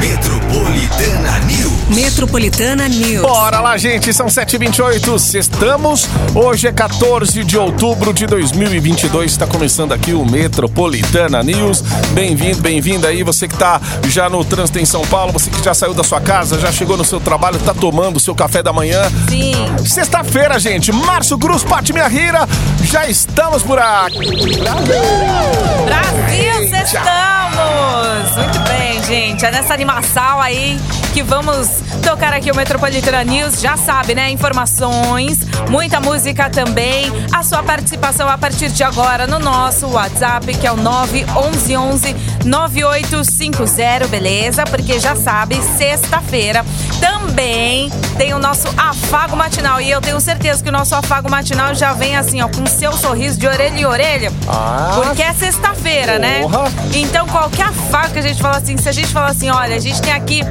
Metropolitana News. Metropolitana News. Bora lá, gente, são 7h28, estamos. Hoje é 14 de outubro de 2022, está começando aqui o Metropolitana News. Bem-vindo, bem-vinda aí, você que tá já no trânsito em São Paulo, você que já saiu da sua casa, já chegou no seu trabalho, tá tomando o seu café da manhã. Sim. Sexta-feira, gente, Márcio Cruz, Pati Minha Rira, já estamos por aqui. Brasil, estamos! Muito bem, gente. É nessa animação aí que vamos tocar aqui o Metropolitana News. Já sabe, né? Informações, muita música também. A sua participação a partir de agora no nosso WhatsApp, que é o 911 9850, beleza? Porque já sabe, sexta-feira também tem o nosso afago matinal. E eu tenho certeza que o nosso afago matinal já vem assim, ó, com seu sorriso de orelha em orelha. Ah, Porque é sexta-feira, né? Então qualquer afago que a gente fala assim, se a gente falar assim, olha, a gente tem aqui,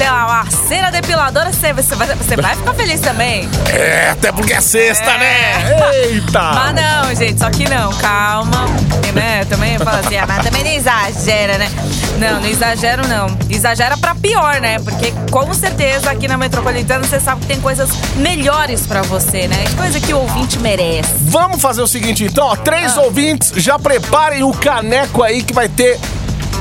sei lá, uma cera depiladora, você, você, vai, você vai ficar feliz também. é, até porque é sexta, É. né? Eita! Mas não, gente, só que não, calma. E, né, também fala assim, ah, mas também não exagera, né? Não, não exagero não. Exagera pra pior, né? Porque com certeza aqui na Metropolitana você sabe que tem coisas melhores pra você, né? Coisa que o ouvinte merece. Vamos fazer o seguinte então, ó, três Ah. ouvintes, já preparem o caneco aí que vai ter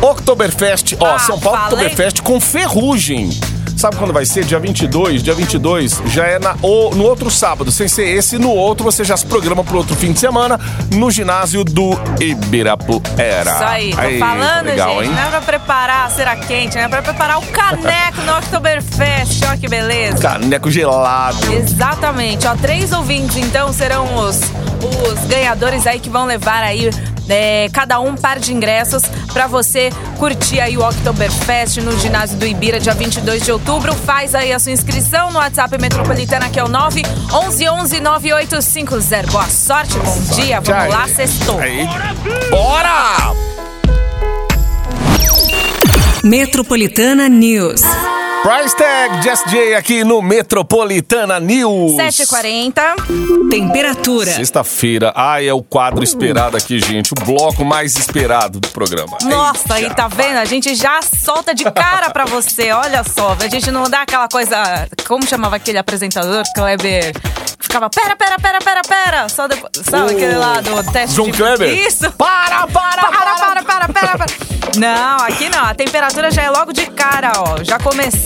Oktoberfest, ó, Ah, São Paulo falei. Oktoberfest com ferrugem. Sabe quando vai ser? Dia 22, dia 22 já é na, o- no outro sábado, sem ser esse, no outro você já se programa pro outro fim de semana no ginásio do Ibirapuera. Isso aí, tô Aí, falando, legal, gente. hein? Não é pra preparar a cera quente, né? É pra preparar o caneco no Oktoberfest. Olha que beleza. Caneco gelado. Exatamente. Ó, três ouvintes, então, serão os, os ganhadores aí que vão levar aí é, cada um par de ingressos pra você curtir aí o Oktoberfest no ginásio do Ibira, dia 22 de outubro. Faz aí a sua inscrição no WhatsApp Metropolitana, que é o 911 9850. Boa sorte, bom dia. Vamos lá, sextou. Aí. Bora! Metropolitana News. Price Tag Jess J aqui no Metropolitana News. 7h40. Temperatura. Sexta-feira, ai, é o quadro esperado aqui, gente. O bloco mais esperado do programa. Nossa, aí Eita. tá vendo? A gente já solta de cara pra você, olha só. A gente não dá aquela coisa. Como chamava aquele apresentador, Kleber? Ficava, pera, pera, pera, pera, pera. Só depois. Sabe aquele lá do teste João de... Kleber? Isso! Para, para, Para, para, para, para, para. Não, aqui não. A temperatura já é logo de cara, ó. Já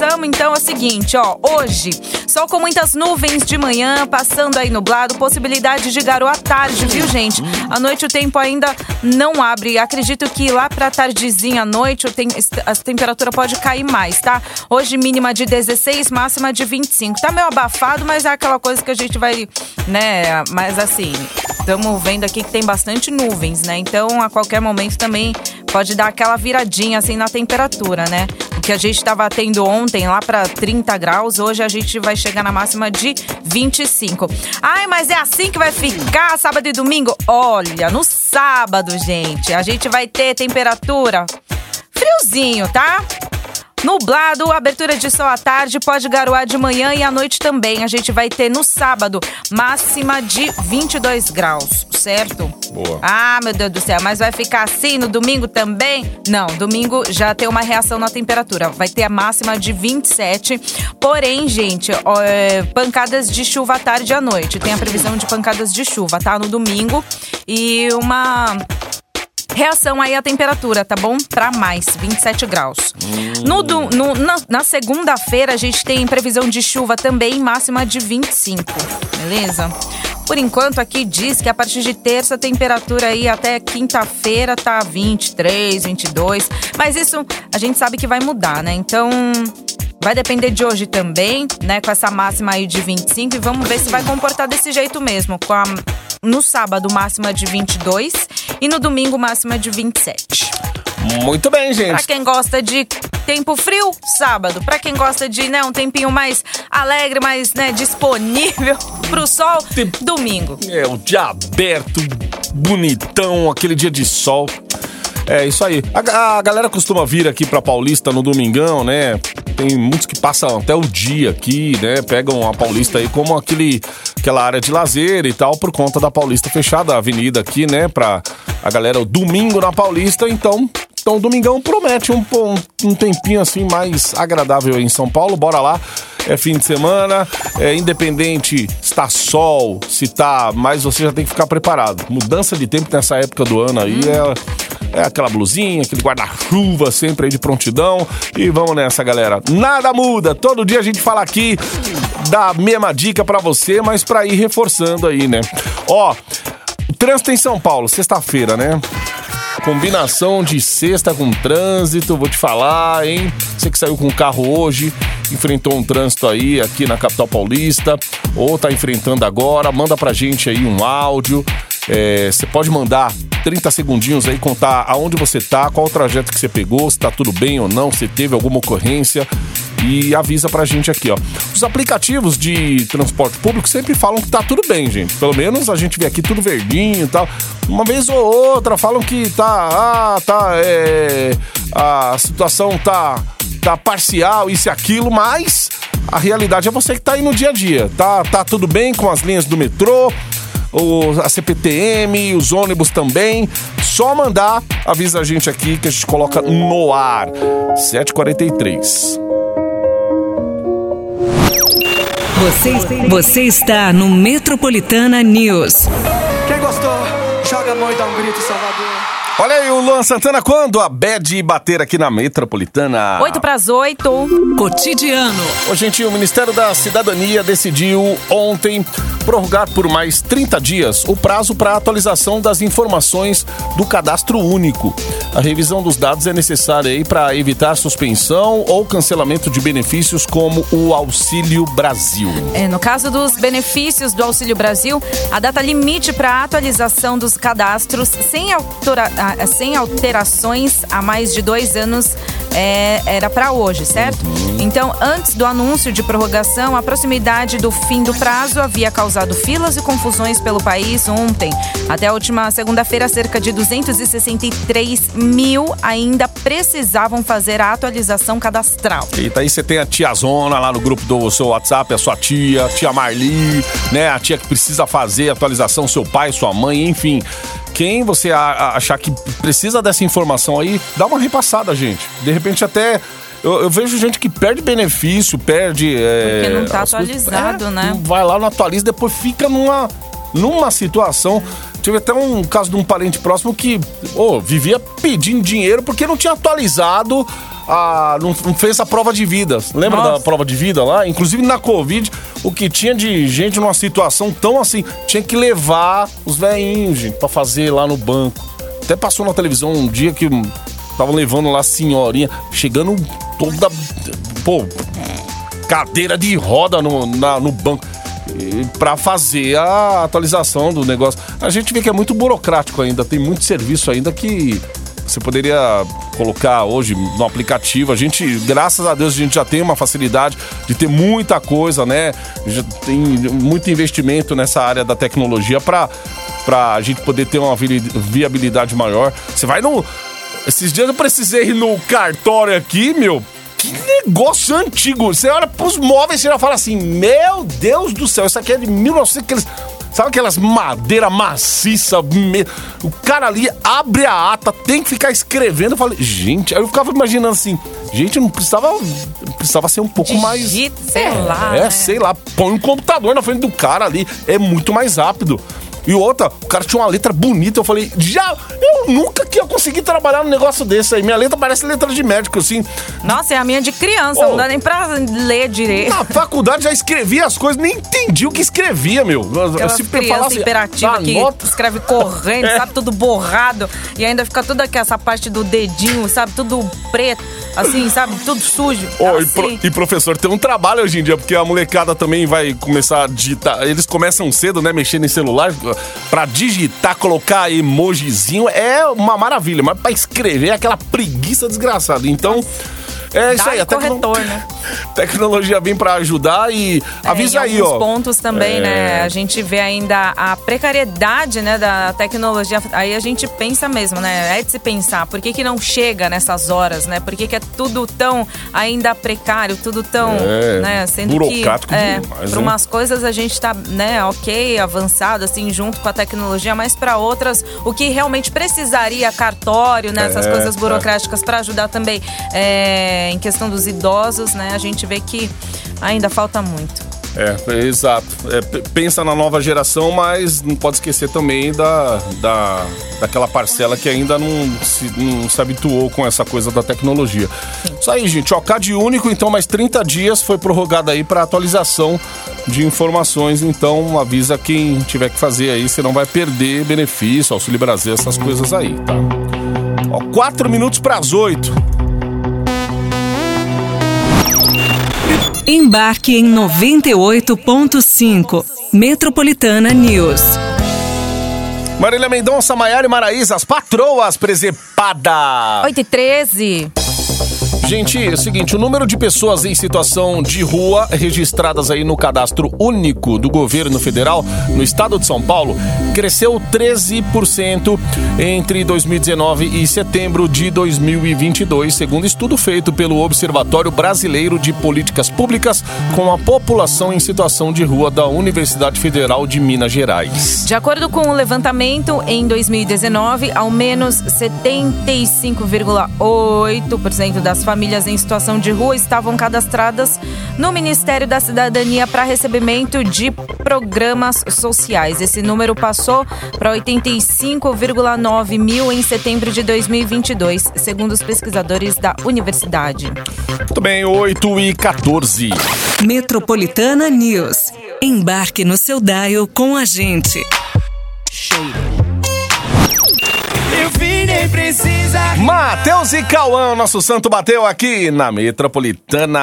começamos, então, é o seguinte, ó. Hoje, sol com muitas nuvens de manhã, passando aí nublado, possibilidade de garoa à tarde, viu, gente? À noite o tempo ainda não abre. Acredito que lá pra tardezinha à noite tem- a temperatura pode cair mais, tá? Hoje mínima de 16, máxima de 25. Tá meio abafado, mas é aquela coisa que a gente vai, né? Mas assim, estamos vendo aqui que tem bastante nuvens, né? Então, a qualquer momento também pode dar aquela viradinha assim na temperatura, né? Que a gente estava tendo ontem lá para 30 graus, hoje a gente vai chegar na máxima de 25. Ai, mas é assim que vai ficar sábado e domingo? Olha, no sábado, gente, a gente vai ter temperatura friozinho, tá? Nublado, abertura de sol à tarde, pode garoar de manhã e à noite também. A gente vai ter no sábado máxima de 22 graus, certo? Boa. Ah, meu Deus do céu, mas vai ficar assim no domingo também? Não, domingo já tem uma reação na temperatura. Vai ter a máxima de 27. Porém, gente, ó, é, pancadas de chuva à tarde e à noite. Tem a previsão de pancadas de chuva, tá? No domingo. E uma Reação aí à temperatura, tá bom? Pra mais, 27 graus. No, no- na, na segunda-feira, a gente tem previsão de chuva também, máxima de 25, beleza? Por enquanto, aqui diz que a partir de terça, a temperatura aí até quinta-feira tá 23, 22. Mas isso a gente sabe que vai mudar, né? Então, Vai depender de hoje também, né? Com essa máxima aí de 25. E vamos ver se vai comportar desse jeito mesmo. Com a, no sábado, máxima de 22. E no domingo, máxima de 27. Muito bem, Pra gente. quem gosta de tempo frio, sábado. Pra quem gosta de, né, um tempinho mais alegre, mais, né, disponível pro sol, Tempo- domingo. É, o dia aberto, bonitão, aquele dia de sol. É isso aí. A, a galera costuma vir aqui pra Paulista no domingão, né? Tem muitos que passam até o dia aqui, né? Pegam a Paulista aí como aquele aquela área de lazer e tal, por conta da Paulista fechada, a avenida aqui, né, pra a galera o domingo na Paulista, então. Então, domingão promete um, um, um tempinho assim mais agradável aí em São Paulo. Bora lá é fim de semana, é independente se tá sol, se tá, mas você já tem que ficar preparado. Mudança de tempo nessa época do ano aí é, é aquela blusinha, aquele guarda-chuva sempre aí de prontidão. E vamos nessa, galera. Nada muda. Todo dia a gente fala aqui da mesma dica pra você, mas pra ir reforçando aí, né? Ó, trânsito em São Paulo, sexta-feira, né? Combinação de sexta com trânsito, vou te falar, hein? Você que saiu com o carro hoje, enfrentou um trânsito aí aqui na capital paulista, ou tá enfrentando agora, manda pra gente aí um áudio. É, Você pode mandar 30 segundinhos aí, contar aonde você tá, qual o trajeto que você pegou, se tá tudo bem ou não, se teve alguma ocorrência e avisa pra gente aqui, ó. Os aplicativos de transporte público sempre falam que tá tudo bem, gente. Pelo menos a gente vê aqui tudo verdinho e tal. Uma vez ou outra falam que tá, ah, tá, é, a situação tá, tá parcial, isso e aquilo, mas a realidade é você que tá aí no dia a dia. Tá, tá tudo bem com as linhas do metrô, o, a CPTM, os ônibus também. Só mandar, avisa a gente aqui que a gente coloca no ar. 7h43. Você, você está no Metropolitana News. Quem gostou, joga a mão e dá um grito, Salvador. Olha aí o Luan Santana quando a Bad bater aqui na Metropolitana. 8 para as 8. Cotidiano. Ô, gente, o Ministério da Cidadania decidiu ontem prorrogar por mais 30 dias o prazo para atualização das informações do cadastro único. A revisão dos dados é necessária aí para evitar suspensão ou cancelamento de benefícios como o Auxílio Brasil. É, no caso dos benefícios do Auxílio Brasil, a data limite para atualização dos cadastros sem, autora- sem alterações há mais de dois anos é, era para hoje, certo? Então, antes do anúncio de prorrogação, a proximidade do fim do prazo havia causado filas e confusões pelo país ontem. Até a última segunda-feira, cerca de 263 mil ainda precisavam fazer a atualização cadastral. Eita, aí você tem a tia Zona lá no grupo do seu WhatsApp, a sua tia, a tia Marli, né? A tia que precisa fazer a atualização, seu pai, sua mãe, enfim. Quem você achar que precisa dessa informação aí, dá uma repassada, gente. De repente até. Eu, eu vejo gente que perde benefício, perde. é, Porque não tá as coisas- atualizado, É, né? Vai lá, não atualiza, depois fica numa, numa situação. Tive até um caso de um parente próximo que ô, vivia pedindo dinheiro porque não tinha atualizado, a, não, não fez a prova de vida. Lembra Nossa. da prova de vida lá? Inclusive na Covid, o que tinha de gente numa situação tão assim, tinha que levar os velhinhos, gente, pra fazer lá no banco. Até passou na televisão um dia que estavam levando lá a senhorinha, chegando toda. Pô, cadeira de roda no, na- no banco pra fazer a atualização do negócio. A gente vê que é muito burocrático ainda, tem muito serviço ainda que você poderia colocar hoje no aplicativo. A gente, graças a Deus, a gente já tem uma facilidade de ter muita coisa, né? Já tem muito investimento nessa área da tecnologia pra pra gente poder ter uma vi- viabilidade maior. Você vai no esses dias eu precisei ir no cartório aqui, meu. Que negócio antigo. Você olha pros móveis e já fala assim: Meu Deus do céu, isso aqui é de 1900. Sabe aquelas madeira maciça? me- O cara ali abre a ata, tem que ficar escrevendo. Eu falei, gente, aí eu ficava imaginando assim: Gente, não precisava. Precisava ser um pouco mais. Digita, sei lá, É, né? sei lá, põe um computador na frente do cara ali, é muito mais rápido. E outra, o cara tinha uma letra bonita, eu falei, já, eu nunca que ia conseguir trabalhar num negócio desse aí. Minha letra parece letra de médico, assim. Nossa, é a minha de criança, Ô. não dá nem pra ler direito. Na faculdade já escrevia as coisas, nem entendi o que escrevia, meu. Aquelas Se crianças falasse, imperativas que anota- escreve correndo, É. sabe? Tudo borrado. E ainda fica toda aqui, essa parte do dedinho, sabe? Tudo preto, assim, sabe? Tudo sujo. E, assim. pro- e professor, tem um trabalho hoje em dia, porque a molecada também vai começar a digitar. Eles começam cedo, né, mexendo em celular. Pra digitar, colocar emojizinho é uma maravilha, mas pra escrever é aquela preguiça desgraçada. Então, É isso aí, a tecno- né? tecnologia vem pra ajudar e avisa É, aí, ó. pontos também, É. né? A gente vê ainda a precariedade, né, da tecnologia. Aí a gente pensa mesmo, né? É de se pensar. Por que, que não chega nessas horas, né? Por que, que é tudo tão ainda precário, tudo tão, É, né? Sendo burocrático que é, para né? umas coisas a gente tá, né, ok, avançado assim junto com a tecnologia, mas para outras o que realmente precisaria cartório, né, essas É, coisas é. burocráticas para ajudar também é, em questão dos idosos, né? A gente vê que ainda falta muito. É, é, exato. É, pensa na nova geração, mas não pode esquecer também da, da, daquela parcela que ainda não se, não se habituou com essa coisa da tecnologia. Isso aí, gente. Ó, CAD único, então, mais 30 dias foi prorrogado aí para atualização de informações. Então, avisa quem tiver que fazer aí, você não vai perder benefício, Auxílio Brasil, essas coisas aí, tá? Ó, 4 minutos para as 8. Embarque em 98.5. Metropolitana News. Marília Mendonça, Maiara e Maraísa, as patroas presepada. 8 e 13. Gente, é o seguinte, o número de pessoas em situação de rua registradas aí no cadastro único do governo federal no estado de São Paulo cresceu 13% entre 2019 e setembro de 2022, segundo estudo feito pelo Observatório Brasileiro de Políticas Públicas com a população em situação de rua da Universidade Federal de Minas Gerais. De acordo com o levantamento, em 2019, ao menos 75,8% das famílias em situação de rua estavam cadastradas no Ministério da Cidadania para recebimento de programas sociais. Esse número passou para 85,9 mil em setembro de 2022, segundo os pesquisadores da universidade. Muito bem, 8 e 14. Metropolitana News. Embarque no seu dial com a gente. Eu nem precisa. Matheus e Cauã, nosso santo bateu aqui na Metropolitana.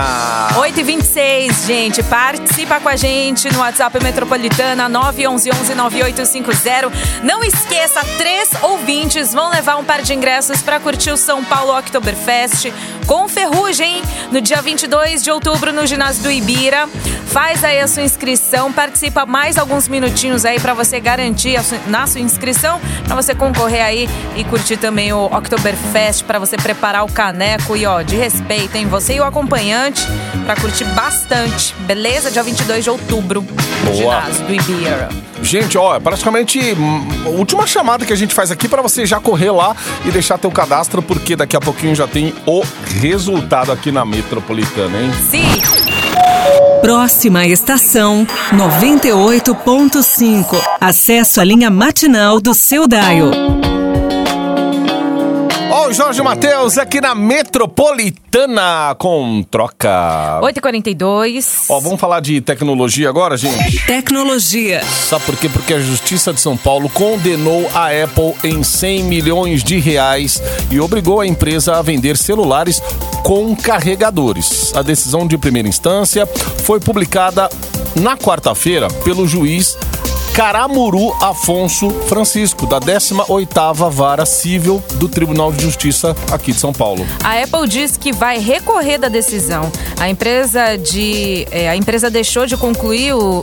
8 e 26 gente. Participa com a gente no WhatsApp Metropolitana 911-9850. Não esqueça, três ouvintes vão levar um par de ingressos para curtir o São Paulo Oktoberfest com ferrugem hein? no dia 22 de outubro no ginásio do Ibira. Faz aí a sua inscrição, participa mais alguns minutinhos aí para você garantir a sua- na sua inscrição, para você concorrer aí e curtir também o Oktoberfest, para você preparar o caneco e ó, de respeito, hein? Você e o acompanhante para curtir bastante, beleza? Dia 22 de outubro no Boa. ginásio do Ibira. Gente, ó, é praticamente hum, a última chamada que a gente faz aqui para você já correr lá e deixar teu cadastro, porque daqui a pouquinho já tem o resultado aqui na Metropolitana, hein? Sim. Próxima estação 98.5. Acesso à linha matinal do seu dial. Jorge Matheus aqui na Metropolitana com troca. 8h42. Ó, vamos falar de tecnologia agora, gente? Tecnologia. Sabe por quê? Porque a Justiça de São Paulo condenou a Apple em 100 milhões de reais e obrigou a empresa a vender celulares com carregadores. A decisão de primeira instância foi publicada na quarta-feira pelo juiz Caramuru Afonso Francisco, da 18ª Vara Civil do Tribunal de Justiça aqui de São Paulo. A Apple diz que vai recorrer da decisão. A empresa, de, é, a empresa deixou de concluir o,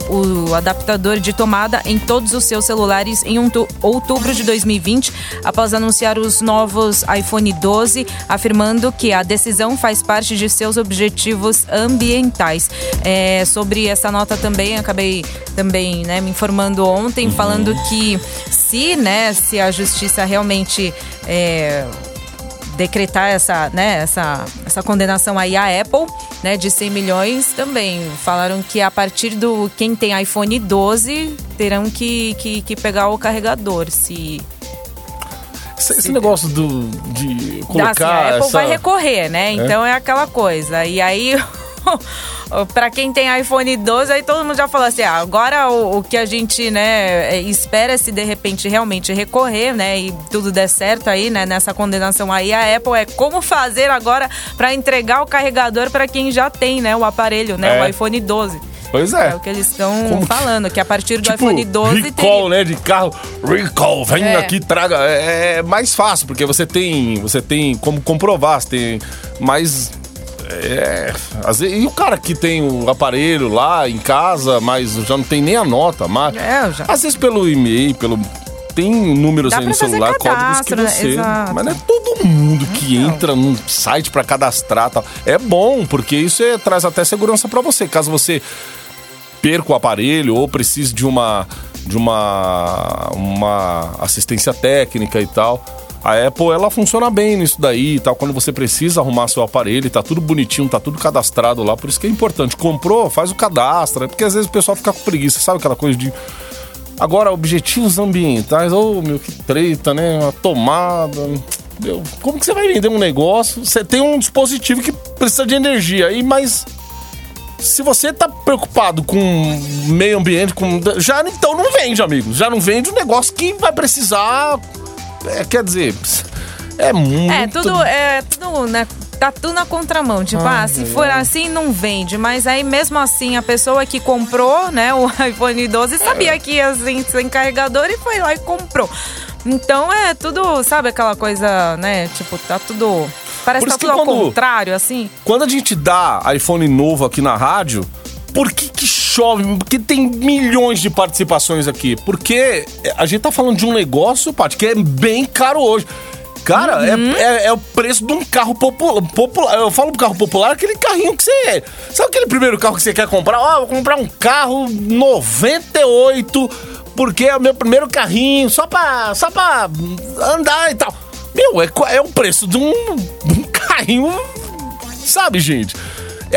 o adaptador de tomada em todos os seus celulares em um tu- outubro de 2020, após anunciar os novos iPhone 12, afirmando que a decisão faz parte de seus objetivos ambientais. É, sobre essa nota também, acabei também né, me informando ontem, falando que se, né, se a justiça realmente é, decretar essa, né, essa, essa condenação aí à Apple, né, de 100 milhões também. Falaram que a partir do quem tem iPhone 12 terão que, que, que pegar o carregador. Se Esse, esse negócio do, de assim, colocar a Apple essa... vai recorrer, né? Então é aquela coisa. E aí Pra quem tem iPhone 12, aí todo mundo já falou assim: ah, agora o, o que a gente, né, é, espera se de repente realmente recorrer, né, e tudo der certo aí, né, nessa condenação aí, a Apple é como fazer agora para entregar o carregador para quem já tem, né, o aparelho, né, É. o iPhone 12. Pois é. É o que eles estão falando, que a partir do Tipo, iPhone 12 recall, né, de carro. Recall, vem É. aqui, traga. É, é mais fácil, porque você tem, você tem como comprovar, você tem mais É, às vezes, e o cara que tem o aparelho lá em casa, mas já não tem nem a nota, mas É, já- às vezes pelo e-mail, pelo tem números Dá aí no celular, códigos que né? você, Exato. mas não é todo mundo que entra num site pra cadastrar, tal. É bom porque isso é- traz até segurança pra você, caso você perca o aparelho ou precise de uma de uma uma assistência técnica e tal. A Apple ela funciona bem nisso daí e tal. Quando você precisa arrumar seu aparelho, tá tudo bonitinho, tá tudo cadastrado lá. Por isso que é importante. Comprou, faz o cadastro. né? Porque às vezes o pessoal fica com preguiça, sabe aquela coisa de. Agora, objetivos ambientais. Ô, meu, que treta, né? Uma tomada. Meu, como que você vai vender um negócio? Você tem um dispositivo que precisa de energia aí, mas se você tá preocupado com meio ambiente, com. Já então não vende, amigo. Já não vende um negócio que vai precisar. É, quer dizer, é muito. É, tudo, é, tudo, né? Tá tudo na contramão. Tipo, ah, se for assim, não vende. Mas aí, mesmo assim, a pessoa que comprou, né, o iPhone 12 sabia que ia sem, sem carregador e foi lá e comprou. Então é tudo, sabe aquela coisa, né? Tipo, tá tudo. Parece que tá isso que tudo ao quando- contrário, assim. Quando a gente dá iPhone novo aqui na rádio, por que, que chove? Porque tem milhões de participações aqui. Porque a gente tá falando de um negócio, Paty, que é bem caro hoje. Cara, é- Uhum. é, é o preço de um carro popular, popular. Eu falo carro popular, aquele carrinho que você. Sabe aquele primeiro carro que você quer comprar? Ó, vou comprar um carro 98, porque é o meu primeiro carrinho, só pra, só pra andar e tal. Meu, é, é o preço de um, de um carrinho Sabe, gente?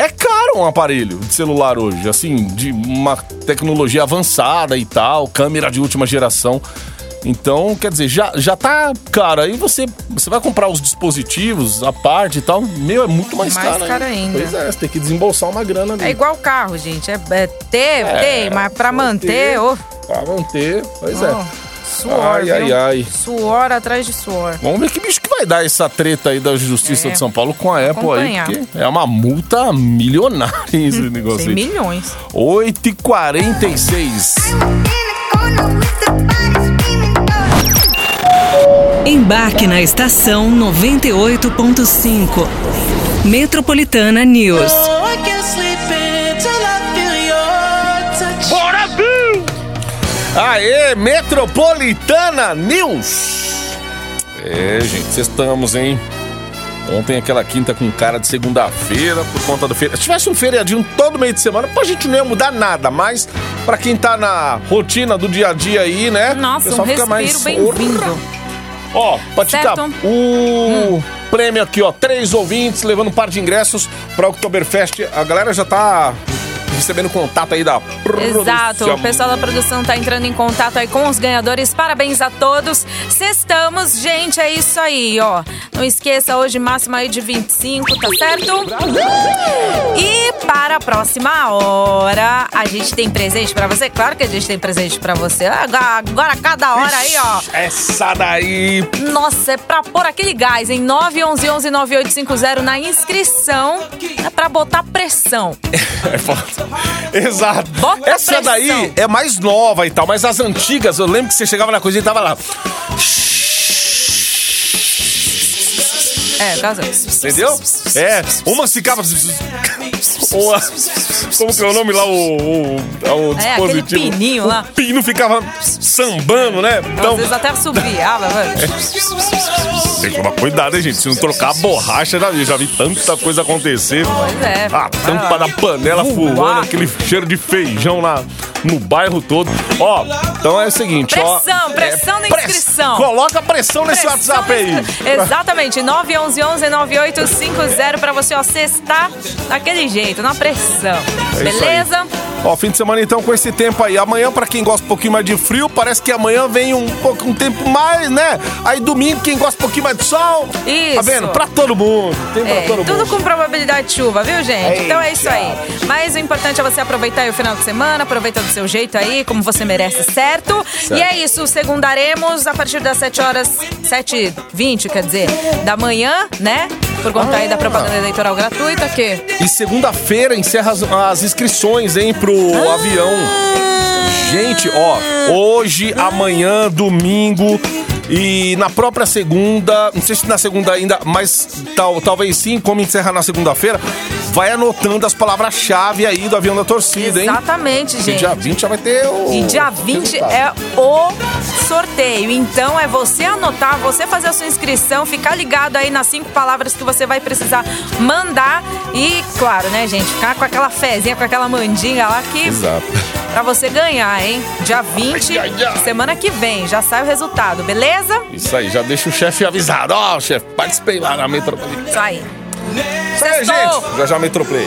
É caro um aparelho de celular hoje, assim, de uma tecnologia avançada e tal, câmera de última geração. Então, quer dizer, já, já tá caro. Aí você, você vai comprar os dispositivos, a parte e tal, meu, é muito mais, Mais caro. caro ainda. Pois é, você tem que desembolsar uma grana ali. É igual carro, gente. É, é ter, É, tem, mas pra manter, manter. ô. Pra manter, pois ó, é. Suor, Ai, viu? ai, ai. Suor atrás de suor. Vamos ver que bicho que vai dar essa treta aí da Justiça É. de São Paulo com a Apple aí, Acompanhar. porque é uma multa milionária esse negócio Tem aí. milhões. 8h46. Embarque na estação 98.5. Metropolitana News. Bora, Bill! Aê, Metropolitana News! É, gente, estamos, hein? Ontem aquela quinta com cara de segunda-feira por conta do feriado. Se tivesse um feriadinho todo meio de semana, pra gente não ia mudar nada, mas pra quem tá na rotina do dia a dia aí, né? Nossa, o pessoal um fica mais- bem-vindo. Ó, Patica, o prêmio aqui, ó, três ouvintes levando um par de ingressos pra Oktoberfest. A galera já tá recebendo contato aí da Exato, produção. o pessoal da produção tá entrando em contato aí com os ganhadores. Parabéns a todos. Sextamos, gente, é isso aí, ó. Não esqueça, hoje máxima aí de 25, tá certo? E para a próxima hora, a gente tem presente pra você? Claro que a gente tem presente pra você. Agora, agora cada hora aí, ó. Essa daí. Nossa, é pra pôr aquele gás, em 911-9850 na inscrição. É pra botar pressão. É foda. Exato. Bota Essa pressão. daí é mais nova e tal, mas as antigas, eu lembro que você chegava na cozinha e tava lá. É, casa. Entendeu? É, uma ficava. Ou a- como que é o nome lá? O, o, o É, aquele dispositivo. pininho lá. O pino ficava sambando, né? Então, Às vezes até assobiava, velho. tem que tomar cuidado, hein, gente? Se não trocar a borracha, já vi, já vi tanta coisa acontecer. Pois é. A tampa da panela Voar. furando, aquele cheiro de feijão na, no bairro todo. Ó, então é o seguinte, ó. Pressão, pressão é, na press- inscrição. Coloca pressão nesse Pressão WhatsApp aí. Exatamente, 911-9850 pra você, ó, cestar daquele jeito, na pressão. É Beleza? Ó, fim de semana então com esse tempo aí. Amanhã, pra quem gosta um pouquinho mais de frio, parece que amanhã vem um pouco um tempo mais, né? Aí domingo, quem gosta um pouquinho mais de sol. Isso. Tá vendo? Pra todo mundo. Tem pra É, todo tudo mundo. com probabilidade de chuva, viu, gente? Então é isso aí. Mas o importante é você aproveitar aí o final de semana, aproveita do seu jeito aí, como você merece, certo? E é isso, segundaremos a partir das 7 horas, 7h20, quer dizer, da manhã, né? Por conta aí da propaganda eleitoral gratuita, que E segunda-feira encerra as, as inscrições, hein, pro Ah. avião. Gente, ó, hoje, amanhã, domingo E na própria segunda, não sei se na segunda ainda, mas tal, talvez sim, como encerra na segunda-feira, vai anotando as palavras-chave aí do avião da torcida, hein? Exatamente, E gente. dia 20 já vai ter o. E dia 20 resultado. é o sorteio. Então é você anotar, você fazer a sua inscrição, ficar ligado aí nas cinco palavras que você vai precisar mandar. E, claro, né, gente, ficar com aquela fezinha, com aquela mandinga lá que. Exato. Pra você ganhar, hein? Dia 20, Ai, ai, ai. semana que vem, já sai o resultado, beleza? Isso aí, já deixa o chefe avisado. Ó, chefe, participei lá na Metropolitana. Isso aí. Isso aí, gente. Já já Metroplay.